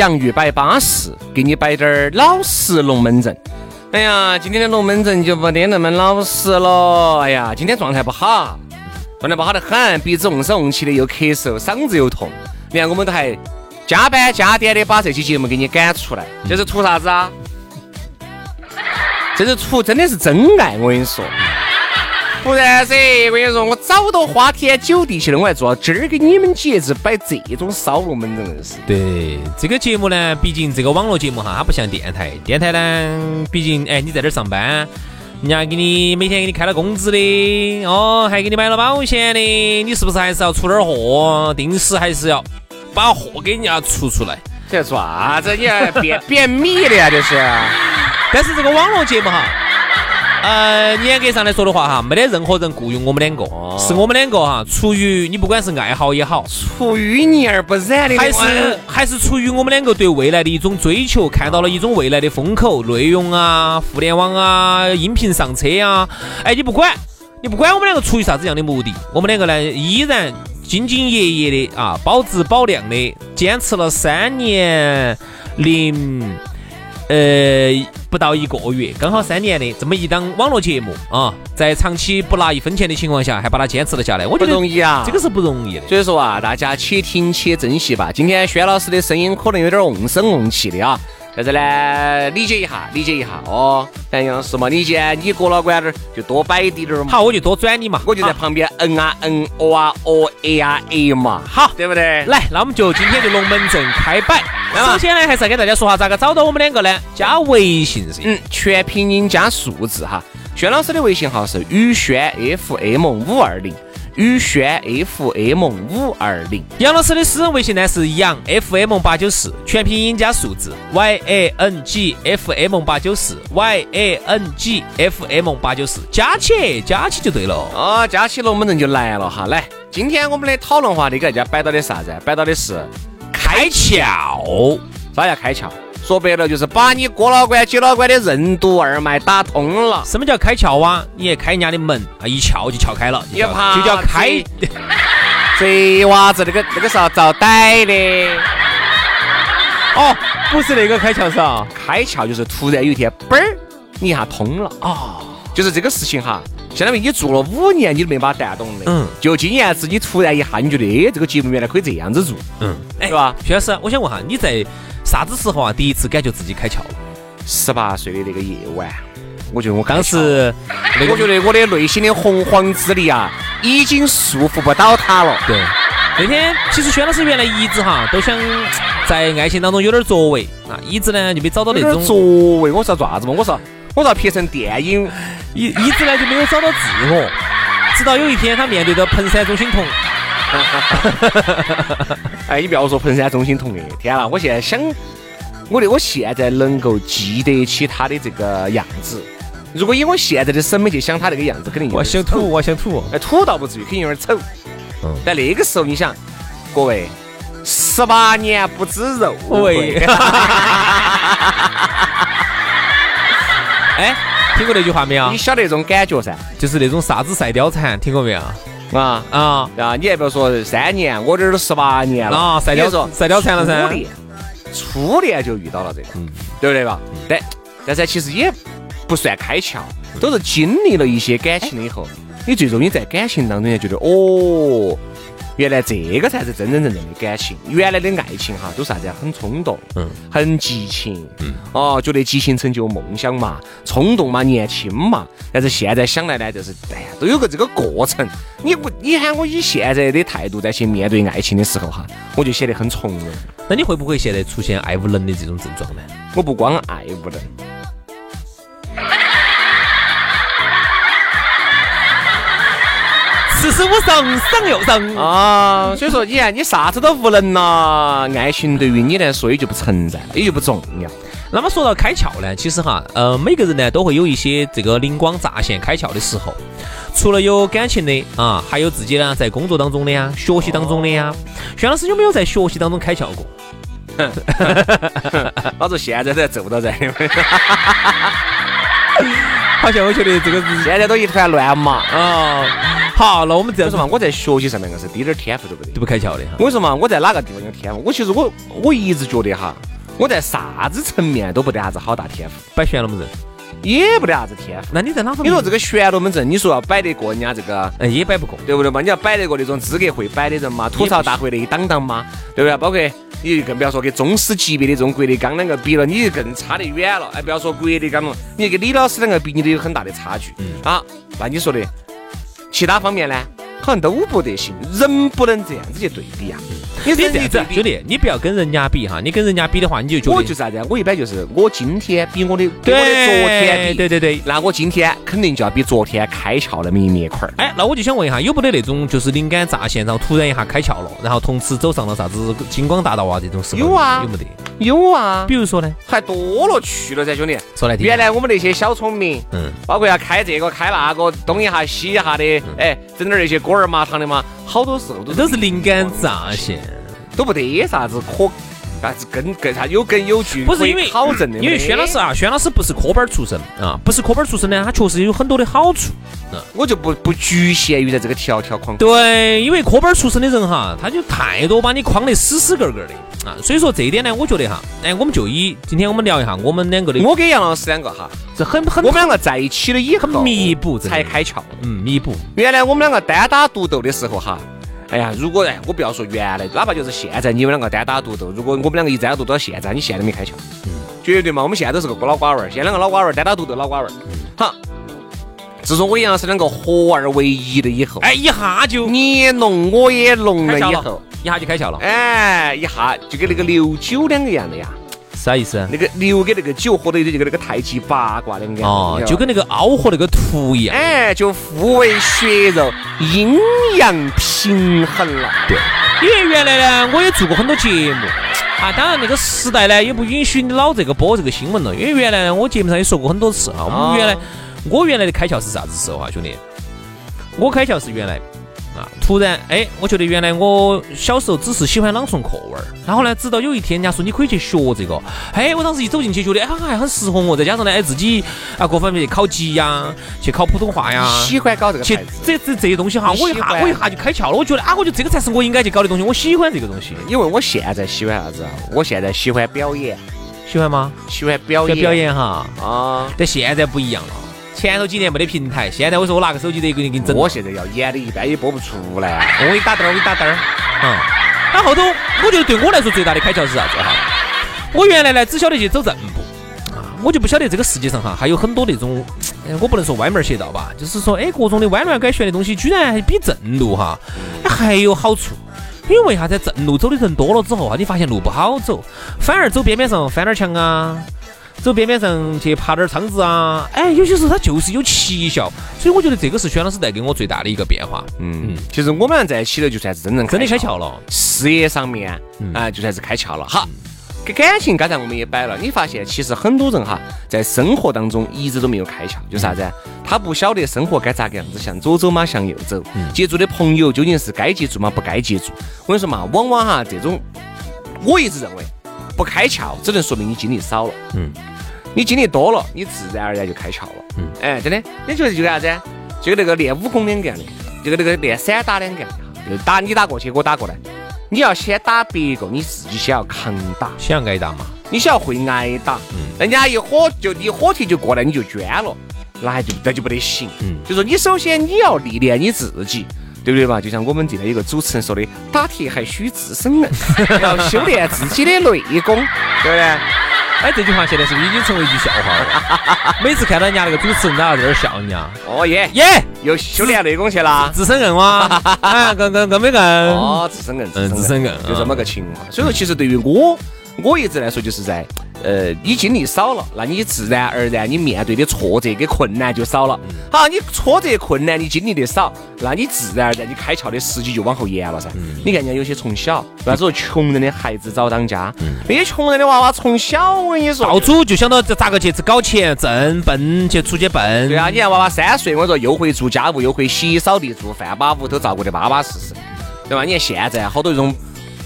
洋芋摆巴适，给你摆点儿老实龙门阵。哎呀，今天的龙门阵就不得那么老实了。哎呀，今天状态不好，状态不好得很，鼻子瓮声瓮气的，又咳嗽，嗓子又痛。你看，我们都还加班加点的把这期节目给你赶出来，这是图啥子啊？这是图真的是真爱，我跟你说。不然噻，我跟你说，我早都花天酒地去了，我还坐今儿给你们节子摆这种烧龙门阵的事。对这个节目呢，毕竟这个网络节目哈，它不像电台。电台呢，毕竟哎，你在这儿上班，人家给你每天给你开了工资的，哦，还给你买了保险的，你是不是还是要出点货？定时还是要把货给人家出出来。这做啥子？你还便便秘的呀？这是。但是这个网络节目哈。呃，严格上来说的话哈，没得任何人雇佣我们两个，是我们两个哈，出于你不管是爱好也好，出淤泥而不染的，还是还是出于我们两个对未来的一种追求，看到了一种未来的风口，内容啊，互联网啊，音频上车啊，哎，你不管，你不管我们两个出于啥子样的目的，我们两个呢依然兢兢业业的啊，保质保量的坚持了三年零。呃，不到一个月，刚好三年的这么一档网络节目啊，在长期不拿一分钱的情况下，还把它坚持了下来，我觉得不容易啊，这个是不容易的。所以说啊，大家且听且珍惜吧。今天轩老师的声音可能有点瓮声瓮气的啊，在这呢理解一下，理解一下哦。杨老师嘛，你既然你过了关儿，就多摆一点儿嘛。好，我就多转你嘛，我就在旁边嗯啊嗯，哦啊哦，哎呀哎嘛，好，对不对？来，那我们就今天就龙门阵开摆。首先呢，还是要跟大家说下咋个找到我们两个呢？加微信噻，嗯，全拼音加数字哈。轩老师的微信号是宇轩 FM 五二零，宇轩 FM 五二零。杨老师的私人微信呢是杨 FM 八九四，全拼音加数字 Y A N G F M 八九四，Y A N G F M 八九四，加起加起就对了。哦，加起龙门阵就来了哈。来，今天我们的讨论话题给大家摆到的啥子？摆到的是。开窍，啥叫开窍？说白了就是把你哥老倌、姐老倌的任督二脉打通了。什么叫开窍啊？你开人家的门啊，一撬就撬开了，就怕就叫开。贼 娃子，那个那个是要遭逮的。哦，不是那个开窍是啊，开窍就是突然有一天，嘣儿，你一下通了啊，就是这个事情哈。相当于你做了五年，你都没把它带懂的。嗯，就今年子，你突然一下，你觉得，哎，这个节目原来可以这样子做。嗯，是吧？徐老师，我想问下，你在啥子时候啊，第一次感觉自己开窍？十八岁的那个夜晚，我觉得我当时，我觉得我的内心的洪荒之力啊，已经束缚不到他了。对，那天其实薛老师原来一直哈都想在爱情当中有点作为啊，一直呢就没找到那种作为。我说做啥子嘛？我说。我要拍成电影，一一直呢就没有找到自我，直到有一天他面对着彭山中心同，哎，你不要说彭山中心同学，天哪！我现在想，我的我现在能够记得起他的这个样子。如果以我现在的审美去想他那个样子，肯定我想吐，我想吐，哎，土倒不至于，肯定有点丑。嗯，但那个时候你想，各位，十八年不知肉味。哎，听过那句话没有？你晓得那种感觉噻，就是那种啥子赛貂蝉，听过没有？啊啊啊！你还不要说三年，我这儿都十八年了啊！赛貂赛貂蝉了噻。初恋，初恋就遇到了这个，对不对吧？但。但是其实也不算开窍，都是经历了一些感情了以后，你最终你在感情当中也觉得，哦，原来这个才是真真正正的感情。原来的爱情哈，都是啥子啊？很冲动，嗯，很激情，嗯，哦，觉得激情成就梦想嘛，冲动嘛，年轻嘛。但是现在想来呢，就是哎呀，都有个这个过程。你不，你喊我以现在的态度再去面对爱情的时候哈，我就显得很从容。那你会不会现在出现爱无能的这种症状呢？我不光爱无能。十五上，上又上啊！所以说，你看，你啥子都无能呐，爱情对于你来说也就不存在，也就不重要。那么说到开窍呢，其实哈，呃，每个人呢都会有一些这个灵光乍现、开窍的时候。除了有感情的啊，还有自己呢在工作当中的呀、学习当中的呀。薛老师有没有在学习当中开窍过？老子现在都做不到这。好像我觉得这个现在都一团乱麻啊。好，那我们这样说嘛，我在学习上面硬是滴点天赋都不得，都不开窍的哈。我跟你说嘛，我在哪个地方有天赋？我其实我我一直觉得哈，我在啥子层面都不得啥子好大天赋。摆玄龙门阵也不得啥子天赋。那你在哪方面？你说这个玄龙门阵，你说要摆得过人家这个，嗯，也摆不过，对不对嘛？你要摆得过那种资格会摆的人嘛？吐槽大会的一档档嘛，对不对？包括你更不要说跟宗师级别的这种郭德纲两个比了，你就更差得远了。哎，不要说郭德纲了，你跟李老师两个比，你都有很大的差距。嗯啊，那你说的其他方面呢？好像都不得行，人不能这样子去对比啊。你这样子，兄弟，你不要跟人家比哈，你跟人家比的话，你就觉得我就是啥子？我一般就是我今天比我的对我的昨天比，对对对，那我今天肯定就要比昨天开窍那么一面块儿。哎，那我就想问一下，有没得那种就是灵感乍现，然后突然一下开窍了，然后从此走上了啥子金光大道啊这种事？有啊，有没得？有啊。比如说呢？还多了去了噻，兄弟。说来听。原来我们那些小聪明，嗯，包括要开这个开那个，东一下西一下的，哎，整点那些锅儿麻汤的嘛。好多时候都都是灵感乍现，都不得啥子可啥子根根啥有根有据，不是因为考证的。因为轩老师啊，轩老师不是科班出身啊，不是科班出身呢，他确实有很多的好处。我就不不局限于在这个条条框。对，因为科班出身的人哈，他就太多把你框得死死个个的啊。所以说这一点呢，我觉得哈，哎，我们就以今天我们聊一下我们两个的。我跟杨老师两个哈，这很很我们两个在一起了以后弥补才开窍。嗯，弥补。原来我们两个单打独斗的时候哈。哎呀，如果哎，我不要说原来，哪怕就是现在，你们两个单打独斗，如果我们两个一单打独斗到现在，你现在没开窍，绝对嘛，我们现在都是个老瓜娃儿，现在两个老瓜娃儿单打独斗老瓜娃儿，好，自从我杨老师两个合二为一了以后，哎，一下就你弄我也弄了以后，一下就开窍了，哎，一下就跟那个刘九两个一样的呀。啥意思？那个牛跟那个九合在一起，就跟那个太极八卦两个哦，就跟那个凹和那个凸一样。哎，就互为血肉，阴阳平衡了。对，因为原来呢，我也做过很多节目啊。当然那个时代呢，也不允许你老这个播这个新闻了。因为原来呢，我节目上也说过很多次啊。我们原来，我原来的开窍是啥子时候啊，兄弟？我开窍是原来。啊！突然，哎，我觉得原来我小时候只是喜欢朗诵课文，然后呢，直到有一天人家说你可以去学这个，哎，我当时一走进去觉得，哎，还很适合我，再加上呢，哎，自己啊各方面去考级呀，去考普通话呀，喜欢搞这个，去这这这些东西哈，我一下我一下就开窍了，我觉得啊，我觉得这个才是我应该去搞的东西，我喜欢这个东西，因为我现在喜欢啥子啊？我现在喜欢表演，喜欢吗？喜欢表演，表演哈啊！但现在不一样了。前头几年没得平台，现在我说我拿个手机都给你给你整。我现在要演的一般也播不出来，我给你打灯儿，我给你打灯儿。嗯，那后头我觉得对我来说最大的开窍是啥子哈？我原来呢只晓得去走正步啊，我就不晓得这个世界上哈还有很多那种，我不能说歪门邪道吧，就是说哎各种的弯弯拐旋的东西，居然还比正路哈还有好处。因为为啥在正路走的人多了之后啊，你发现路不好走，反而走边边上翻点墙啊。走边边上去爬点窗子啊，哎，有些时候它就是有奇效，所以我觉得这个是轩老师带给我最大的一个变化。嗯，其实我们俩在一起了，就算是真正真的开窍了，事业上面啊，就算是开窍了。好，跟感情刚才我们也摆了，你发现其实很多人哈，在生活当中一直都没有开窍，就啥子？他不晓得生活该咋个样子，向左走嘛，向右走。接触的朋友究竟是该接触嘛？不该接触？我跟你说嘛，往往哈这种，我一直认为。不开窍，只能说明你经历少了。嗯，你经历多了，你自然而然就开窍了。嗯，哎，真的，你觉得就啥子？就跟那个练武功两个样的，就跟那个练散打两个样的，就打你打过去，我打过来。你要先打别个，你自己先要抗打，先要挨打嘛。你先要会挨打。嗯，人家一火就你火气就过来你就捐了，那还就那就不得行。嗯，就说你首先你要历练你自己。对不对吧？就像我们这边有个主持人说的，打铁还需自身硬，要修炼自己的内功，对不对？哎，这句话现在是不是已经成为一句笑话了？每次看到人家那个主持人，都要在这儿笑人家。哦耶耶，又修炼内功去了，自身硬哇！啊，更更更没更？哦，自身硬，嗯，自身硬，就这么个情况。所以说，其实对于我，我一直来说，就是在。呃，你经历少了，那你自然而然你面对的挫折跟困难就少了。好，你挫折困难你经历的少，那你自然而然你开窍的时机就往后延了噻。你看人家有些从小，为啥子说穷人的孩子早当家？那些穷人的娃娃从小我跟你说，到处就想到咋个去搞钱挣奔去出去奔。对啊，你看娃娃三岁，我说又会做家务，又会洗扫地做饭，把屋头照顾的巴巴适适，对吧？你看现在好多这种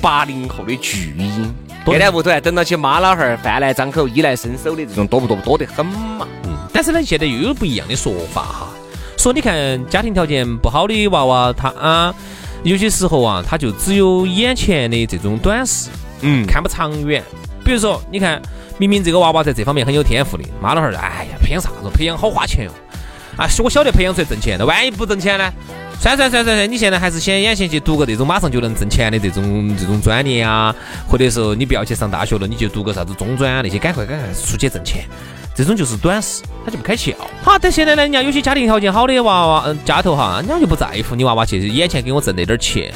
八零后的巨婴。天天屋头还等到起妈老汉儿饭来张口衣来伸手的这种多不多？多得很嘛。嗯。但是呢，现在又有不一样的说法哈，说你看家庭条件不好的娃娃，他啊，有些时候啊，他就只有眼前的这种短视，嗯，看不长远。比如说，你看，明明这个娃娃在这方面很有天赋的，妈老汉儿，哎呀，培养啥子？培养好花钱哟。啊，我晓得培养出来挣钱，那万一不挣钱呢？算算算算算，你现在还是先眼前去读个这种马上就能挣钱的这种这种专业啊，或者说你不要去上大学了，你就读个啥子中专啊那些，赶快赶快出去挣钱，这种就是短视，他就不开窍。好，但现在呢，人家有些家庭条件好的娃娃，嗯，家头哈，人家就不在乎你娃娃去眼前给我挣那点钱。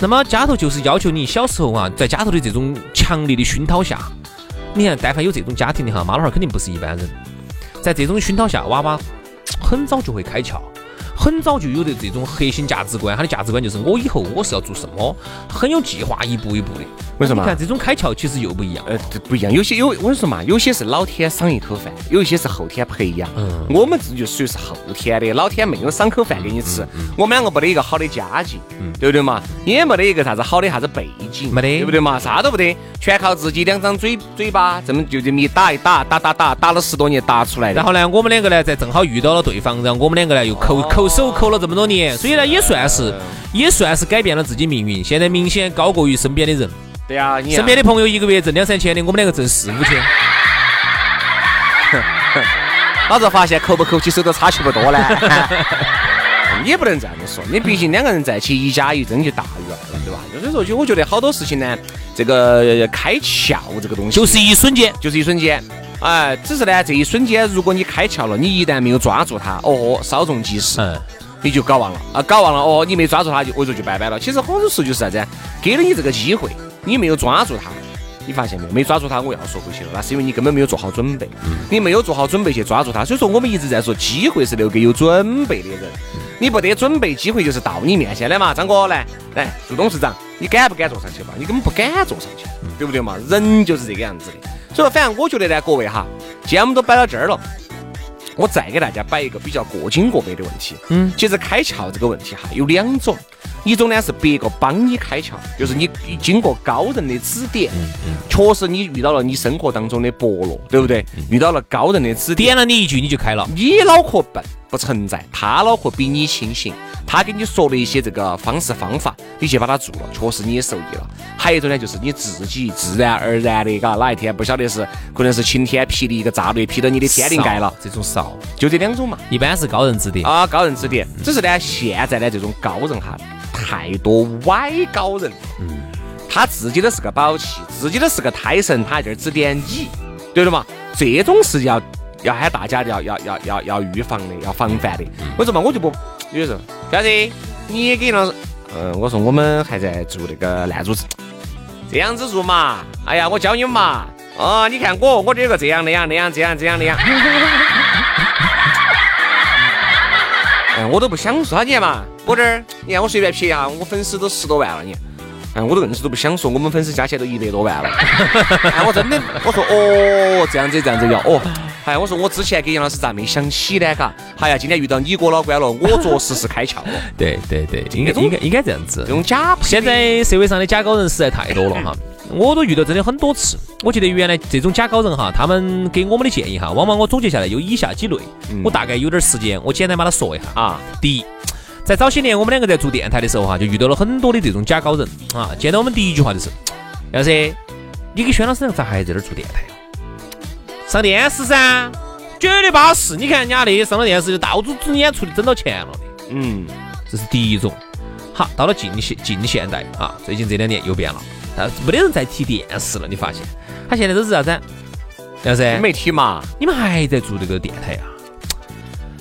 那么家头就是要求你小时候啊，在家头的这种强烈的熏陶下，你看，但凡有这种家庭的哈，妈老汉儿肯定不是一般人，在这种熏陶下，娃娃很早就会开窍。很早就有的这种核心价值观，他的价值观就是我以后我是要做什么，很有计划，一步一步的。为什么？你看这种开窍其实又不一样。呃，不一样。有些有我跟你说嘛，有些是老天赏一口饭，有一些是后天培养。嗯。我们这就属于是后天的，老天没有赏口饭给你吃。我们两个没得一个好的家境，对不对嘛？也没得一个啥子好的啥子背景，没得，对不对嘛？啥都不得，全靠自己两张嘴嘴巴，这么就这么一打一打，打打打，打了十多年打出来的。然后呢，我们两个呢，在正好遇到了对方，然后我们两个呢又抠抠手抠了这么多年，所以呢也算是也算是改变了自己命运。现在明显高过于身边的人。对呀，身边的朋友一个月挣两三千的，我们两个挣四五千。老子发现抠不抠起手都差距不多呢。也不能这样子说，你毕竟两个人在一起，一加一真就大于二了，对吧？所以说，就我觉得好多事情呢，这个开窍这个东西，就是一瞬间，就是一瞬间。哎，只是呢，这一瞬间，如果你开窍了，你一旦没有抓住它，哦，稍纵即逝。嗯。你就搞忘了啊，搞忘了哦，你没抓住他就我说就拜拜了。其实很多时候就是啥子，给了你这个机会，你没有抓住他，你发现没有？没抓住他，我要说回去了，那是因为你根本没有做好准备，你没有做好准备去抓住他。所以说我们一直在说，机会是留给有准备的人，你不得准备，机会就是到你面前的嘛。张哥来来做董事长，你敢不敢坐上去嘛？你根本不敢坐上去，对不对嘛？人就是这个样子的。所以说，反正我觉得呢，各位哈，既然我们都摆到这儿了。我再给大家摆一个比较过紧过背的问题。嗯，其实开窍这个问题哈有两种，一种呢是别个帮你开窍，就是你经过高人的指点，确实你遇到了你生活当中的伯乐，对不对？遇到了高人的指点，点了你一句你就开了。你脑壳笨不存在，他脑壳比你清醒。他给你说了一些这个方式方法，你去把它做了，确实你也受益了。还有一种呢，就是你自己自然而然的，嘎，哪一天不晓得是可能是晴天霹雳一个炸雷劈到你的天灵盖了，这种少，就这两种嘛。一般是高人指点啊，高人指点。只是呢，现在的这种高人哈，太多歪高人。嗯。他自己都是个宝器，自己都是个胎神，他在这儿指点你，对了嘛？这种是要要喊大家要要要要要预防的，要防范的。为什么我就不？有时候。表弟，你也给老师，嗯，我说我们还在做那个烂主持，这样子做嘛？哎呀，我教你们嘛。哦，你看我，我这有个这样那样那样这样这样那样。哎，我都不想说，你看嘛，我这儿，你看我随便撇一下，我粉丝都十多万了，你。哎，我都硬是都不想说，我们粉丝加起来都一百多万了。哎，我真的，我说哦，这样子这样子要哦。哎，我说我之前给杨老师咋没想起呢？嘎，哎呀，今天遇到你哥老倌了，我着实是开窍了。对对对，应该应该应该这样子。这种假，现在社会上的假高人实在太多了哈，我都遇到真的很多次。我觉得原来这种假高人哈，他们给我们的建议哈，往往我总结下来有以下几类。我大概有点时间，我简单把它说一下啊。第一，在早些年我们两个在做电台的时候哈，就遇到了很多的这种假高人啊。见到我们第一句话就是：杨老师，你跟轩老师咋还在这儿做电台？上电视噻，绝对巴适。你看人家那些上了电视就到处整演出的，挣到钱了的。嗯，这是第一种。好，到了近现近现代啊，最近这两年又变了，但没得人在提电视了。你发现，他现在都是啥子？杨师，没提嘛？你们还在做这个电台啊？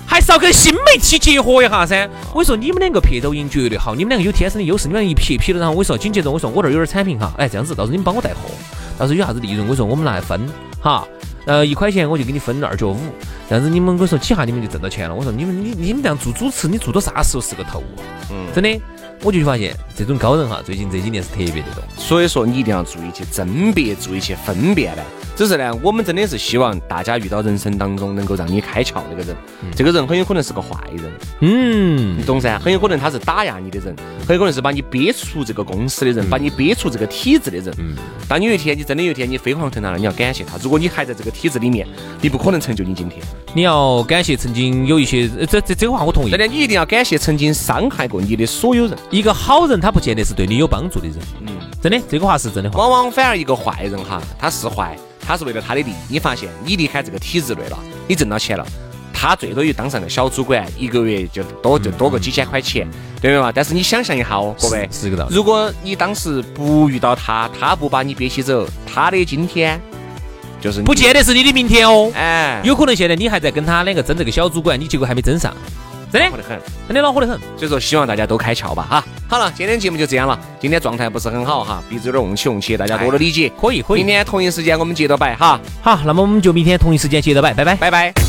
还是要跟新媒体结合一下噻。我跟你说，你们两个拍抖音绝对好，你们两个有天生的优势。你们一拍拍了，然后我跟你说，紧接着我说我这儿有点产品哈，哎，这样子，到时候你们帮我带货，到时候有啥子利润，我说我们拿来分哈。呃，一块钱我就给你分二角五，这样子你们我说几下你们就挣到钱了。我说你们你你们这样做主持，你做到啥时候是个头？嗯，真的。我就发现这种高人哈，最近这几年是特别的多。所以说你一定要注意去甄别，注意去分辨呢。只是呢，我们真的是希望大家遇到人生当中能够让你开窍那个人，这个人很有可能是个坏人。嗯，你懂噻？很有可能他是打压你的人，很有可能是把你憋出这个公司的人，把你憋出这个体制的人。嗯。当你有一天你真的有一天你飞黄腾达了，你要感谢他。如果你还在这个体制里面，你不可能成就你今天。你要感谢曾经有一些，这这这个话我同意。真的，你一定要感谢曾经伤害过你的所有人。一个好人，他不见得是对你有帮助的人。嗯，真的，这个话是真的话。往往反而一个坏人哈，他是坏，他是为了他的利益。你发现你离开这个体制内了，你挣到钱了，他最多也当上个小主管，一个月就多就多个几千块钱，对不嘛？但是你想象一下哦，各位，是个道理。如果你当时不遇到他，他不把你憋起走，他的今天就是不见得是你的明天哦。哎，有可能现在你还在跟他两个争这个小主管，你结果还没争上。真的，火得很真的恼火得很，所以说希望大家都开窍吧哈。好了，今天节目就这样了。今天状态不是很好哈，鼻子有点嗡起嗡起，大家多多理解。可以可以。明天同一时间我们接着摆哈。好，那么我们就明天同一时间接着摆，拜拜拜拜。